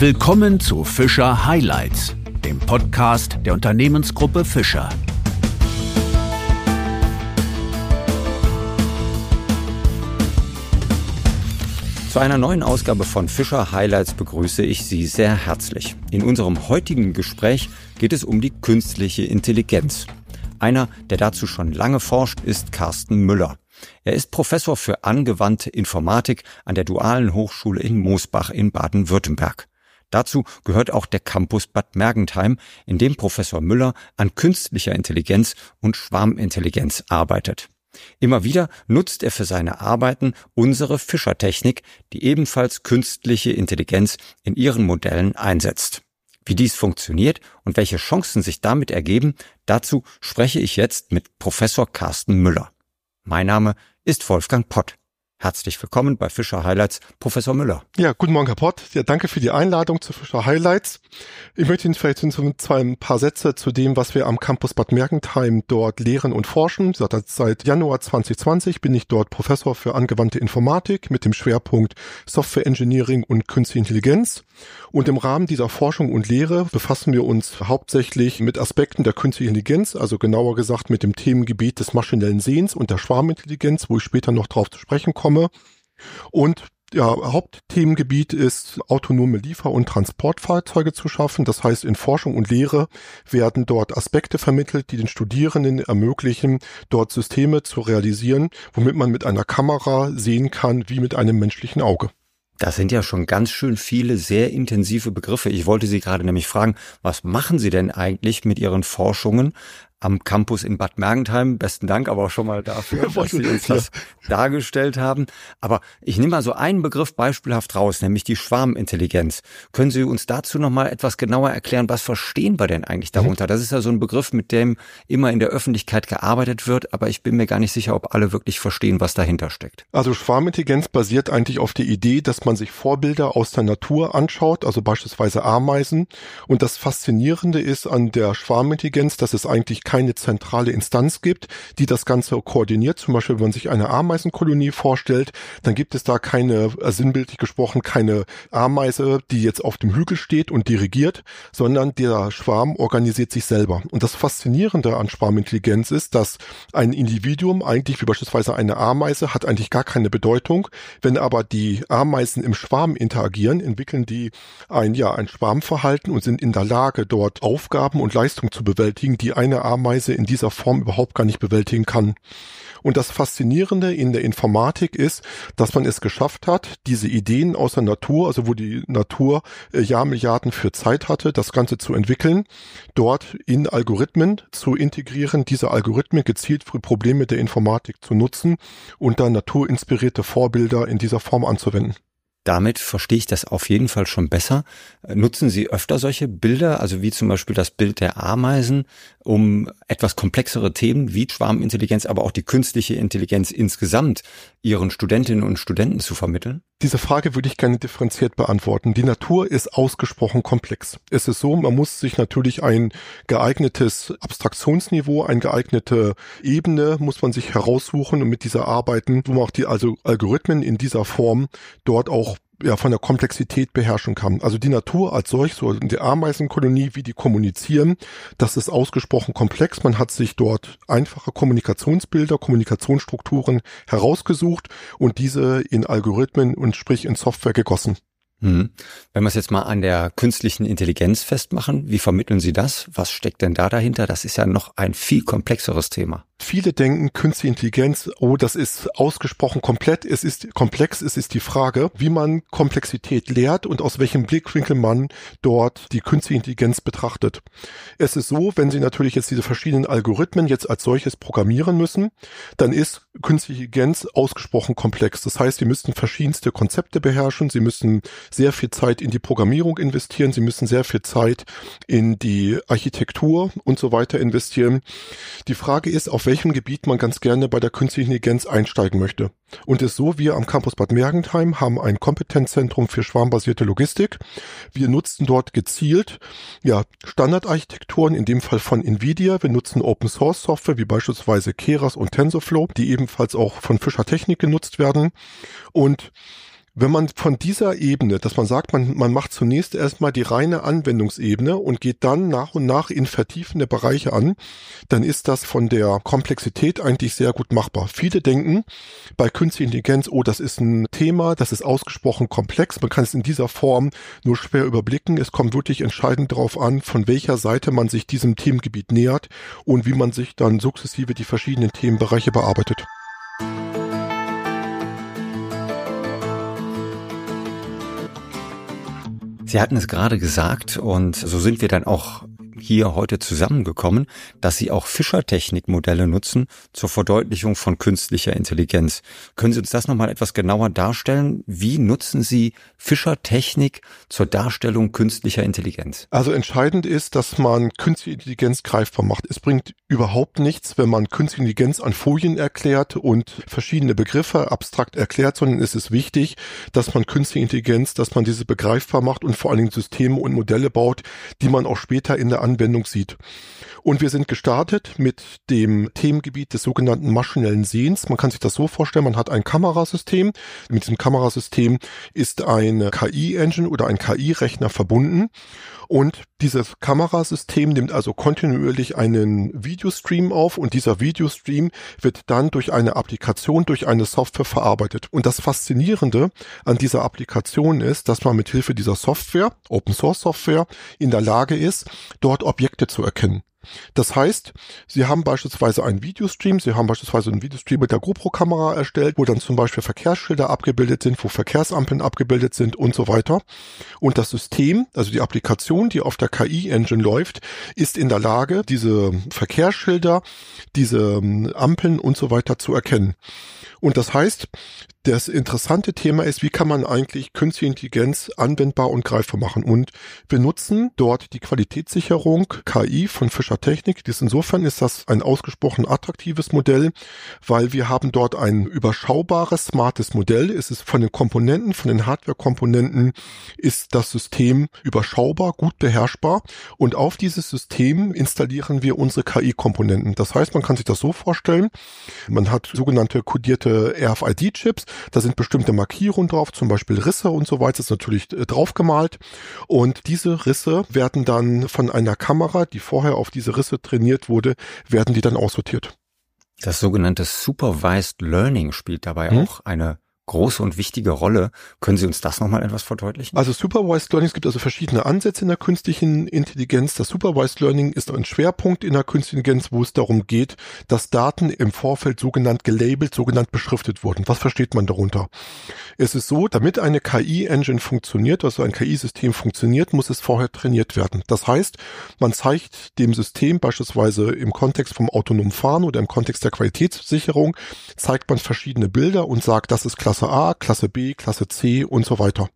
Willkommen zu Fischer Highlights, dem Podcast der Unternehmensgruppe Fischer. Zu einer neuen Ausgabe von Fischer Highlights begrüße ich Sie sehr herzlich. In unserem heutigen Gespräch geht es um die künstliche Intelligenz. Einer, der dazu schon lange forscht, ist Carsten Müller. Er ist Professor für angewandte Informatik an der Dualen Hochschule in Moosbach in Baden-Württemberg. Dazu gehört auch der Campus Bad Mergentheim, in dem Professor Müller an künstlicher Intelligenz und Schwarmintelligenz arbeitet. Immer wieder nutzt er für seine Arbeiten unsere Fischertechnik, die ebenfalls künstliche Intelligenz in ihren Modellen einsetzt. Wie dies funktioniert und welche Chancen sich damit ergeben, dazu spreche ich jetzt mit Professor Carsten Müller. Mein Name ist Wolfgang Pott. Herzlich willkommen bei Fischer Highlights, Professor Müller. Ja, guten Morgen, Herr Pott. Ja, danke für die Einladung zu Fischer Highlights. Ich möchte Ihnen vielleicht zwei ein paar Sätze zu dem, was wir am Campus Bad Mergentheim dort lehren und forschen. Seit Januar 2020 bin ich dort Professor für angewandte Informatik mit dem Schwerpunkt Software Engineering und Künstliche Intelligenz. Und im Rahmen dieser Forschung und Lehre befassen wir uns hauptsächlich mit Aspekten der künstlichen Intelligenz, also genauer gesagt mit dem Themengebiet des maschinellen Sehens und der Schwarmintelligenz, wo ich später noch drauf zu sprechen komme komme. Und ja, Hauptthemengebiet ist autonome Liefer- und Transportfahrzeuge zu schaffen. Das heißt, in Forschung und Lehre werden dort Aspekte vermittelt, die den Studierenden ermöglichen, dort Systeme zu realisieren, womit man mit einer Kamera sehen kann, wie mit einem menschlichen Auge. Das sind ja schon ganz schön viele sehr intensive Begriffe. Ich wollte Sie gerade nämlich fragen, was machen Sie denn eigentlich mit Ihren Forschungen? Am Campus in Bad Mergentheim. Besten Dank aber auch schon mal dafür, dass Sie uns das dargestellt haben. Aber ich nehme mal so einen Begriff beispielhaft raus, nämlich die Schwarmintelligenz. Können Sie uns dazu noch mal etwas genauer erklären, was verstehen wir denn eigentlich darunter? Das ist ja so ein Begriff, mit dem immer in der Öffentlichkeit gearbeitet wird, aber ich bin mir gar nicht sicher, ob alle wirklich verstehen, was dahinter steckt. Also Schwarmintelligenz basiert eigentlich auf der Idee, dass man sich Vorbilder aus der Natur anschaut, also beispielsweise Ameisen. Und das Faszinierende ist an der Schwarmintelligenz, dass es eigentlich keine zentrale Instanz gibt, die das Ganze koordiniert. Zum Beispiel, wenn man sich eine Ameisenkolonie vorstellt, dann gibt es da keine, äh, sinnbildlich gesprochen, keine Ameise, die jetzt auf dem Hügel steht und dirigiert, sondern der Schwarm organisiert sich selber. Und das Faszinierende an Schwarmintelligenz ist, dass ein Individuum eigentlich wie beispielsweise eine Ameise hat eigentlich gar keine Bedeutung. Wenn aber die Ameisen im Schwarm interagieren, entwickeln die ein, ja, ein Schwarmverhalten und sind in der Lage, dort Aufgaben und Leistungen zu bewältigen, die eine Ameise Weise in dieser Form überhaupt gar nicht bewältigen kann. Und das Faszinierende in der Informatik ist, dass man es geschafft hat, diese Ideen aus der Natur, also wo die Natur äh, Jahrmilliarden für Zeit hatte, das Ganze zu entwickeln, dort in Algorithmen zu integrieren, diese Algorithmen gezielt für Probleme der Informatik zu nutzen und dann naturinspirierte Vorbilder in dieser Form anzuwenden. Damit verstehe ich das auf jeden Fall schon besser. Nutzen Sie öfter solche Bilder, also wie zum Beispiel das Bild der Ameisen, um etwas komplexere Themen wie Schwarmintelligenz, aber auch die künstliche Intelligenz insgesamt Ihren Studentinnen und Studenten zu vermitteln? Diese Frage würde ich gerne differenziert beantworten. Die Natur ist ausgesprochen komplex. Es ist so, man muss sich natürlich ein geeignetes Abstraktionsniveau, eine geeignete Ebene muss man sich heraussuchen und mit dieser arbeiten, wo man auch die also Algorithmen in dieser Form dort auch ja, von der Komplexität beherrschen kann. Also die Natur als solch, so die Ameisenkolonie, wie die kommunizieren, das ist ausgesprochen komplex. Man hat sich dort einfache Kommunikationsbilder, Kommunikationsstrukturen herausgesucht und diese in Algorithmen und sprich in Software gegossen. Hm. Wenn wir es jetzt mal an der künstlichen Intelligenz festmachen, wie vermitteln Sie das? Was steckt denn da dahinter? Das ist ja noch ein viel komplexeres Thema. Viele denken, künstliche Intelligenz, oh, das ist ausgesprochen komplett. Es ist komplex. Es ist die Frage, wie man Komplexität lehrt und aus welchem Blickwinkel man dort die künstliche Intelligenz betrachtet. Es ist so, wenn Sie natürlich jetzt diese verschiedenen Algorithmen jetzt als solches programmieren müssen, dann ist künstliche Intelligenz ausgesprochen komplex. Das heißt, Sie müssten verschiedenste Konzepte beherrschen. Sie müssen sehr viel Zeit in die Programmierung investieren. Sie müssen sehr viel Zeit in die Architektur und so weiter investieren. Die Frage ist, auf welchem Gebiet man ganz gerne bei der künstlichen Intelligenz einsteigen möchte. Und es ist so, wir am Campus Bad Mergentheim haben ein Kompetenzzentrum für schwarmbasierte Logistik. Wir nutzen dort gezielt ja, Standardarchitekturen, in dem Fall von Nvidia. Wir nutzen Open Source Software wie beispielsweise Keras und TensorFlow, die ebenfalls auch von Fischer Technik genutzt werden. Und Wenn man von dieser Ebene, dass man sagt, man, man macht zunächst erstmal die reine Anwendungsebene und geht dann nach und nach in vertiefende Bereiche an, dann ist das von der Komplexität eigentlich sehr gut machbar. Viele denken bei künstlicher Intelligenz, oh, das ist ein Thema, das ist ausgesprochen komplex, man kann es in dieser Form nur schwer überblicken. Es kommt wirklich entscheidend darauf an, von welcher Seite man sich diesem Themengebiet nähert und wie man sich dann sukzessive die verschiedenen Themenbereiche bearbeitet. Sie hatten es gerade gesagt und so sind wir dann auch hier heute zusammengekommen, dass Sie auch Fischertechnikmodelle nutzen zur Verdeutlichung von künstlicher Intelligenz. Können Sie uns das nochmal etwas genauer darstellen? Wie nutzen Sie Fischertechnik zur Darstellung künstlicher Intelligenz? Also entscheidend ist, dass man künstliche Intelligenz greifbar macht. Es bringt überhaupt nichts, wenn man künstliche Intelligenz an Folien erklärt und verschiedene Begriffe abstrakt erklärt, sondern es ist wichtig, dass man künstliche Intelligenz, dass man diese begreifbar macht und vor allen Dingen Systeme und Modelle baut, die man auch später in der Anwendung sieht. Und wir sind gestartet mit dem Themengebiet des sogenannten maschinellen Sehens. Man kann sich das so vorstellen, man hat ein Kamerasystem. Mit diesem Kamerasystem ist eine KI-Engine oder ein KI-Rechner verbunden. Und dieses Kamerasystem nimmt also kontinuierlich einen Videostream auf und dieser Videostream wird dann durch eine Applikation, durch eine Software verarbeitet. Und das Faszinierende an dieser Applikation ist, dass man mit Hilfe dieser Software, Open Source Software, in der Lage ist, dort Objekte zu erkennen. Das heißt, Sie haben beispielsweise einen Videostream, Sie haben beispielsweise einen Videostream mit der GoPro-Kamera erstellt, wo dann zum Beispiel Verkehrsschilder abgebildet sind, wo Verkehrsampeln abgebildet sind und so weiter. Und das System, also die Applikation, die auf der KI-Engine läuft, ist in der Lage, diese Verkehrsschilder, diese ähm, Ampeln und so weiter zu erkennen. Und das heißt, das interessante Thema ist, wie kann man eigentlich künstliche Intelligenz anwendbar und greifbar machen? Und wir nutzen dort die Qualitätssicherung KI von Fischer Technik. Dies insofern ist das ein ausgesprochen attraktives Modell, weil wir haben dort ein überschaubares, smartes Modell. Es ist von den Komponenten, von den Hardware-Komponenten ist das System überschaubar, gut beherrschbar. Und auf dieses System installieren wir unsere KI-Komponenten. Das heißt, man kann sich das so vorstellen, man hat sogenannte kodierte RFID-Chips, da sind bestimmte Markierungen drauf, zum Beispiel Risse und so weiter, ist natürlich äh, draufgemalt. Und diese Risse werden dann von einer Kamera, die vorher auf diese Risse trainiert wurde, werden die dann aussortiert. Das sogenannte Supervised Learning spielt dabei hm? auch eine große und wichtige Rolle. Können Sie uns das nochmal etwas verdeutlichen? Also Supervised Learning, es gibt also verschiedene Ansätze in der künstlichen Intelligenz. Das Supervised Learning ist ein Schwerpunkt in der künstlichen Intelligenz, wo es darum geht, dass Daten im Vorfeld sogenannt gelabelt, sogenannt beschriftet wurden. Was versteht man darunter? Es ist so, damit eine KI-Engine funktioniert, also ein KI-System funktioniert, muss es vorher trainiert werden. Das heißt, man zeigt dem System beispielsweise im Kontext vom autonomen Fahren oder im Kontext der Qualitätssicherung, zeigt man verschiedene Bilder und sagt, das ist Klasse Klasse A, Klasse B, Klasse C und so weiter.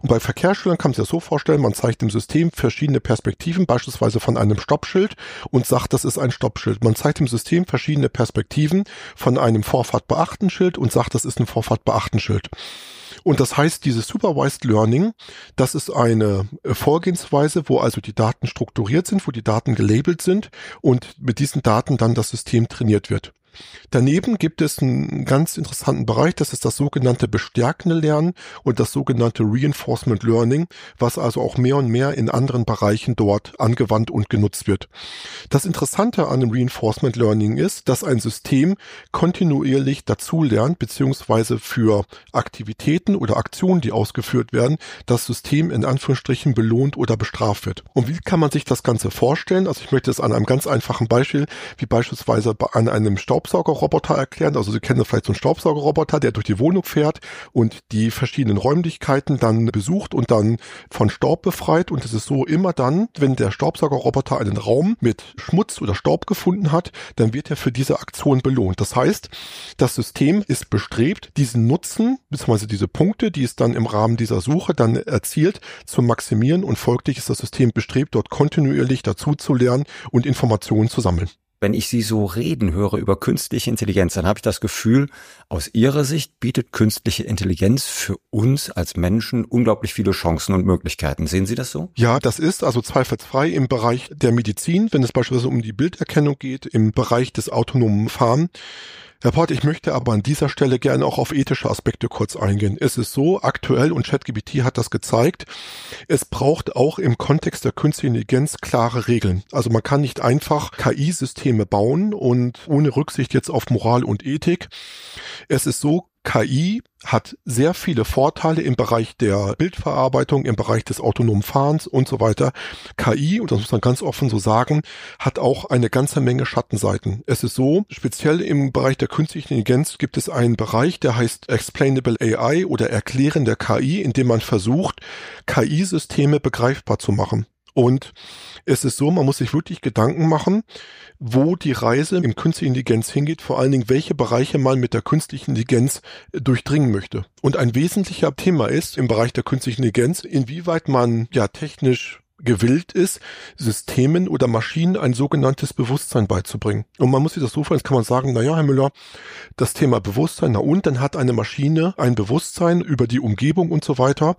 Und bei Verkehrsschildern kann man sich das so vorstellen, man zeigt dem System verschiedene Perspektiven, beispielsweise von einem Stoppschild und sagt, das ist ein Stoppschild. Man zeigt dem System verschiedene Perspektiven von einem Vorfahrt beachten Schild und sagt, das ist ein Vorfahrt beachten Schild. Und das heißt, dieses Supervised Learning, das ist eine Vorgehensweise, wo also die Daten strukturiert sind, wo die Daten gelabelt sind und mit diesen Daten dann das System trainiert wird. Daneben gibt es einen ganz interessanten Bereich, das ist das sogenannte bestärkende Lernen und das sogenannte Reinforcement Learning, was also auch mehr und mehr in anderen Bereichen dort angewandt und genutzt wird. Das Interessante an dem Reinforcement Learning ist, dass ein System kontinuierlich dazulernt, beziehungsweise für Aktivitäten oder Aktionen, die ausgeführt werden, das System in Anführungsstrichen belohnt oder bestraft wird. Und wie kann man sich das Ganze vorstellen? Also ich möchte es an einem ganz einfachen Beispiel, wie beispielsweise an einem Staub Staubsaugerroboter erklären. Also Sie kennen vielleicht so einen Staubsaugerroboter, der durch die Wohnung fährt und die verschiedenen Räumlichkeiten dann besucht und dann von Staub befreit. Und es ist so immer dann, wenn der Staubsaugerroboter einen Raum mit Schmutz oder Staub gefunden hat, dann wird er für diese Aktion belohnt. Das heißt, das System ist bestrebt, diesen Nutzen bzw. diese Punkte, die es dann im Rahmen dieser Suche dann erzielt, zu maximieren und folglich ist das System bestrebt, dort kontinuierlich dazu zu lernen und Informationen zu sammeln. Wenn ich Sie so reden höre über künstliche Intelligenz, dann habe ich das Gefühl, aus Ihrer Sicht bietet künstliche Intelligenz für uns als Menschen unglaublich viele Chancen und Möglichkeiten. Sehen Sie das so? Ja, das ist also zweifelsfrei im Bereich der Medizin, wenn es beispielsweise um die Bilderkennung geht, im Bereich des autonomen Fahren. Herr Port, ich möchte aber an dieser Stelle gerne auch auf ethische Aspekte kurz eingehen. Es ist so aktuell und ChatGPT hat das gezeigt, es braucht auch im Kontext der künstlichen Intelligenz klare Regeln. Also man kann nicht einfach KI-Systeme bauen und ohne Rücksicht jetzt auf Moral und Ethik. Es ist so, KI hat sehr viele Vorteile im Bereich der Bildverarbeitung, im Bereich des autonomen Fahrens und so weiter. KI, und das muss man ganz offen so sagen, hat auch eine ganze Menge Schattenseiten. Es ist so, speziell im Bereich der künstlichen Intelligenz gibt es einen Bereich, der heißt Explainable AI oder Erklären der KI, in dem man versucht, KI-Systeme begreifbar zu machen. Und es ist so, man muss sich wirklich Gedanken machen, wo die Reise im künstlichen Intelligenz hingeht, vor allen Dingen, welche Bereiche man mit der künstlichen Intelligenz äh, durchdringen möchte. Und ein wesentlicher Thema ist im Bereich der künstlichen Intelligenz, inwieweit man ja technisch gewillt ist, Systemen oder Maschinen ein sogenanntes Bewusstsein beizubringen. Und man muss sich das so vorstellen, kann man sagen, na ja, Herr Müller, das Thema Bewusstsein, na und, dann hat eine Maschine ein Bewusstsein über die Umgebung und so weiter.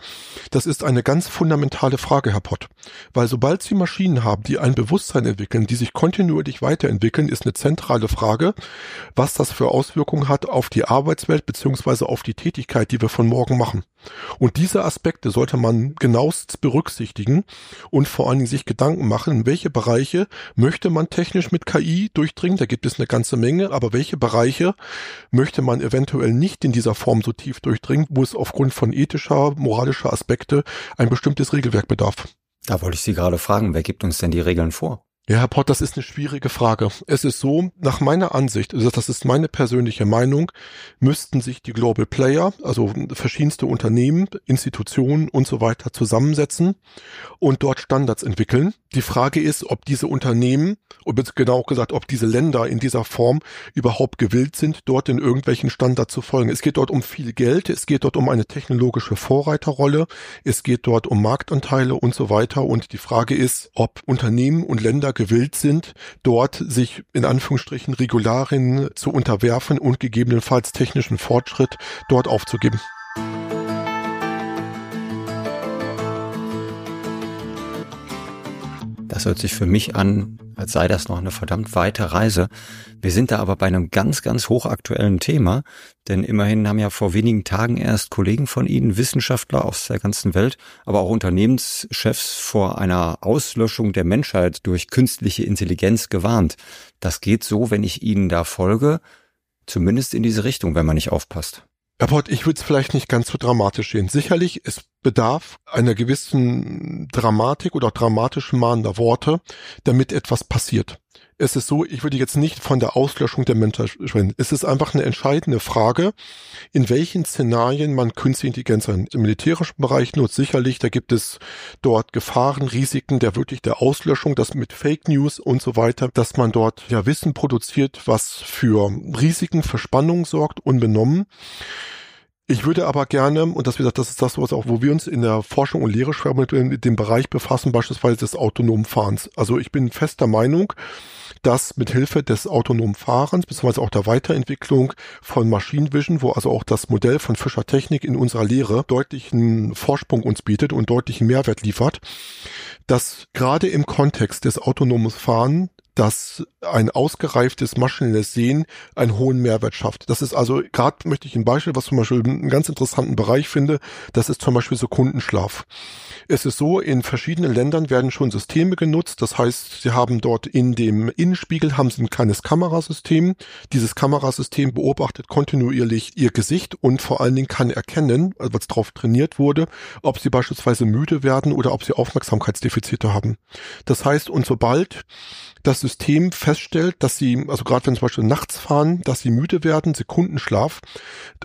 Das ist eine ganz fundamentale Frage, Herr Pott. Weil sobald Sie Maschinen haben, die ein Bewusstsein entwickeln, die sich kontinuierlich weiterentwickeln, ist eine zentrale Frage, was das für Auswirkungen hat auf die Arbeitswelt beziehungsweise auf die Tätigkeit, die wir von morgen machen. Und diese Aspekte sollte man genauest berücksichtigen und vor allen Dingen sich Gedanken machen, welche Bereiche möchte man technisch mit KI durchdringen. Da gibt es eine ganze Menge, aber welche Bereiche möchte man eventuell nicht in dieser Form so tief durchdringen, wo es aufgrund von ethischer, moralischer Aspekte ein bestimmtes Regelwerk bedarf. Da wollte ich Sie gerade fragen, wer gibt uns denn die Regeln vor? Ja, Herr Pott, das ist eine schwierige Frage. Es ist so, nach meiner Ansicht, also das ist meine persönliche Meinung, müssten sich die Global Player, also verschiedenste Unternehmen, Institutionen und so weiter zusammensetzen und dort Standards entwickeln. Die Frage ist, ob diese Unternehmen, genau gesagt, ob diese Länder in dieser Form überhaupt gewillt sind, dort in irgendwelchen Standards zu folgen. Es geht dort um viel Geld, es geht dort um eine technologische Vorreiterrolle, es geht dort um Marktanteile und so weiter. Und die Frage ist, ob Unternehmen und Länder gewillt sind, dort sich in Anführungsstrichen Regularien zu unterwerfen und gegebenenfalls technischen Fortschritt dort aufzugeben. Das hört sich für mich an, als sei das noch eine verdammt weite Reise. Wir sind da aber bei einem ganz, ganz hochaktuellen Thema, denn immerhin haben ja vor wenigen Tagen erst Kollegen von Ihnen, Wissenschaftler aus der ganzen Welt, aber auch Unternehmenschefs vor einer Auslöschung der Menschheit durch künstliche Intelligenz gewarnt. Das geht so, wenn ich Ihnen da folge, zumindest in diese Richtung, wenn man nicht aufpasst. Herr Pott, ich würde es vielleicht nicht ganz so dramatisch sehen. Sicherlich, es bedarf einer gewissen Dramatik oder dramatischen mahnender Worte, damit etwas passiert. Es ist so, ich würde jetzt nicht von der Auslöschung der Menschheit sprechen. Es ist einfach eine entscheidende Frage, in welchen Szenarien man künstliche Intelligenz Im militärischen Bereich nutzt sicherlich, da gibt es dort Gefahren, Risiken der wirklich der Auslöschung, das mit Fake News und so weiter, dass man dort ja Wissen produziert, was für Risiken, für Spannungen sorgt, unbenommen. Ich würde aber gerne, und das, wie gesagt, das ist das, was auch, wo wir uns in der Forschung und Lehre schwer mit dem Bereich befassen, beispielsweise des autonomen Fahrens. Also ich bin fester Meinung, dass mit Hilfe des autonomen Fahrens, beziehungsweise auch der Weiterentwicklung von Machine Vision, wo also auch das Modell von Fischer Technik in unserer Lehre deutlichen Vorsprung uns bietet und deutlichen Mehrwert liefert, dass gerade im Kontext des autonomen Fahren dass ein ausgereiftes maschinelles Sehen einen hohen Mehrwert schafft. Das ist also, gerade möchte ich ein Beispiel, was zum Beispiel einen ganz interessanten Bereich finde, das ist zum Beispiel Sekundenschlaf. Es ist so, in verschiedenen Ländern werden schon Systeme genutzt. Das heißt, sie haben dort in dem Innenspiegel haben sie ein kleines Kamerasystem. Dieses Kamerasystem beobachtet kontinuierlich ihr Gesicht und vor allen Dingen kann erkennen, also was darauf trainiert wurde, ob sie beispielsweise müde werden oder ob sie Aufmerksamkeitsdefizite haben. Das heißt, und sobald das System feststellt, dass sie, also gerade wenn zum Beispiel nachts fahren, dass sie müde werden, Sekundenschlaf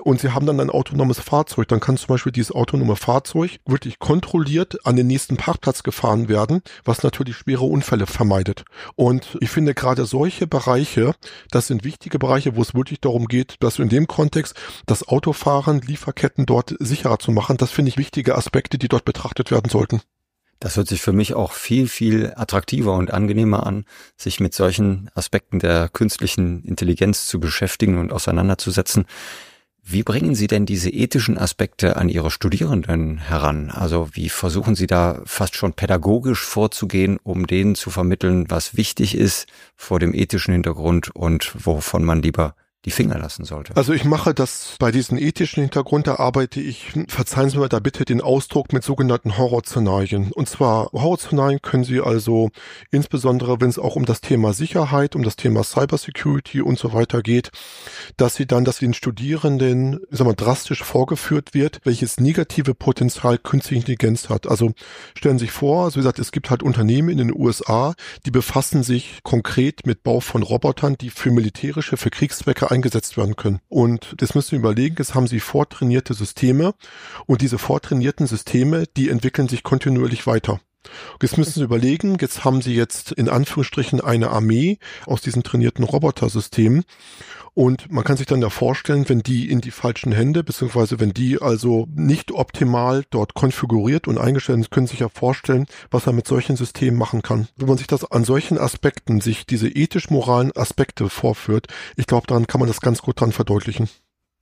und sie haben dann ein autonomes Fahrzeug, dann kann zum Beispiel dieses autonome Fahrzeug wirklich kontrolliert an den nächsten Parkplatz gefahren werden, was natürlich schwere Unfälle vermeidet. Und ich finde gerade solche Bereiche, das sind wichtige Bereiche, wo es wirklich darum geht, dass in dem Kontext das Autofahren, Lieferketten dort sicherer zu machen, das finde ich wichtige Aspekte, die dort betrachtet werden sollten. Das hört sich für mich auch viel, viel attraktiver und angenehmer an, sich mit solchen Aspekten der künstlichen Intelligenz zu beschäftigen und auseinanderzusetzen. Wie bringen Sie denn diese ethischen Aspekte an Ihre Studierenden heran? Also wie versuchen Sie da fast schon pädagogisch vorzugehen, um denen zu vermitteln, was wichtig ist vor dem ethischen Hintergrund und wovon man lieber die Finger lassen sollte. Also ich mache das bei diesem ethischen Hintergrund, da arbeite ich, verzeihen Sie mir da bitte den Ausdruck mit sogenannten Horrorszenarien. Und zwar Horrorszenarien können Sie also insbesondere, wenn es auch um das Thema Sicherheit, um das Thema Cybersecurity und so weiter geht, dass Sie dann, dass den Studierenden, ich sag mal, drastisch vorgeführt wird, welches negative Potenzial künstliche Intelligenz hat. Also stellen Sie sich vor, also wie gesagt, es gibt halt Unternehmen in den USA, die befassen sich konkret mit Bau von Robotern, die für militärische, für Kriegszwecke eingesetzt werden können. Und das müssen wir überlegen, jetzt haben sie vortrainierte Systeme und diese vortrainierten Systeme, die entwickeln sich kontinuierlich weiter. Jetzt müssen Sie überlegen, jetzt haben Sie jetzt in Anführungsstrichen eine Armee aus diesen trainierten Robotersystemen und man kann sich dann ja vorstellen, wenn die in die falschen Hände, beziehungsweise wenn die also nicht optimal dort konfiguriert und eingestellt sind, können sich ja vorstellen, was man mit solchen Systemen machen kann. Wenn man sich das an solchen Aspekten, sich diese ethisch-moralen Aspekte vorführt, ich glaube, daran kann man das ganz gut dran verdeutlichen.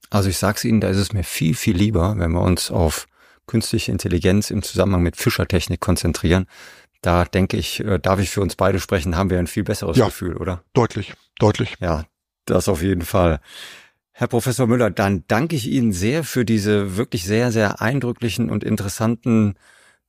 Also ich sag's Ihnen, da ist es mir viel, viel lieber, wenn wir uns auf künstliche Intelligenz im Zusammenhang mit Fischertechnik konzentrieren. Da denke ich, äh, darf ich für uns beide sprechen, haben wir ein viel besseres ja, Gefühl, oder? Deutlich, deutlich. Ja, das auf jeden Fall. Herr Professor Müller, dann danke ich Ihnen sehr für diese wirklich sehr, sehr eindrücklichen und interessanten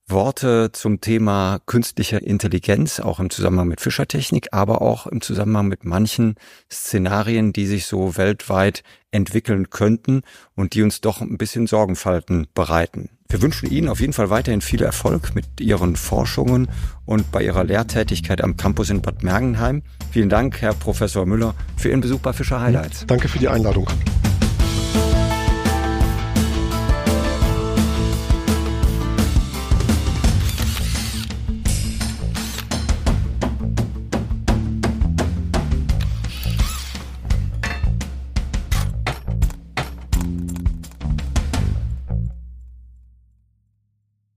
Worte zum Thema künstlicher Intelligenz, auch im Zusammenhang mit Fischertechnik, aber auch im Zusammenhang mit manchen Szenarien, die sich so weltweit entwickeln könnten und die uns doch ein bisschen Sorgenfalten bereiten. Wir wünschen Ihnen auf jeden Fall weiterhin viel Erfolg mit Ihren Forschungen und bei Ihrer Lehrtätigkeit am Campus in Bad Mergenheim. Vielen Dank, Herr Professor Müller, für Ihren Besuch bei Fischer Highlights. Danke für die Einladung.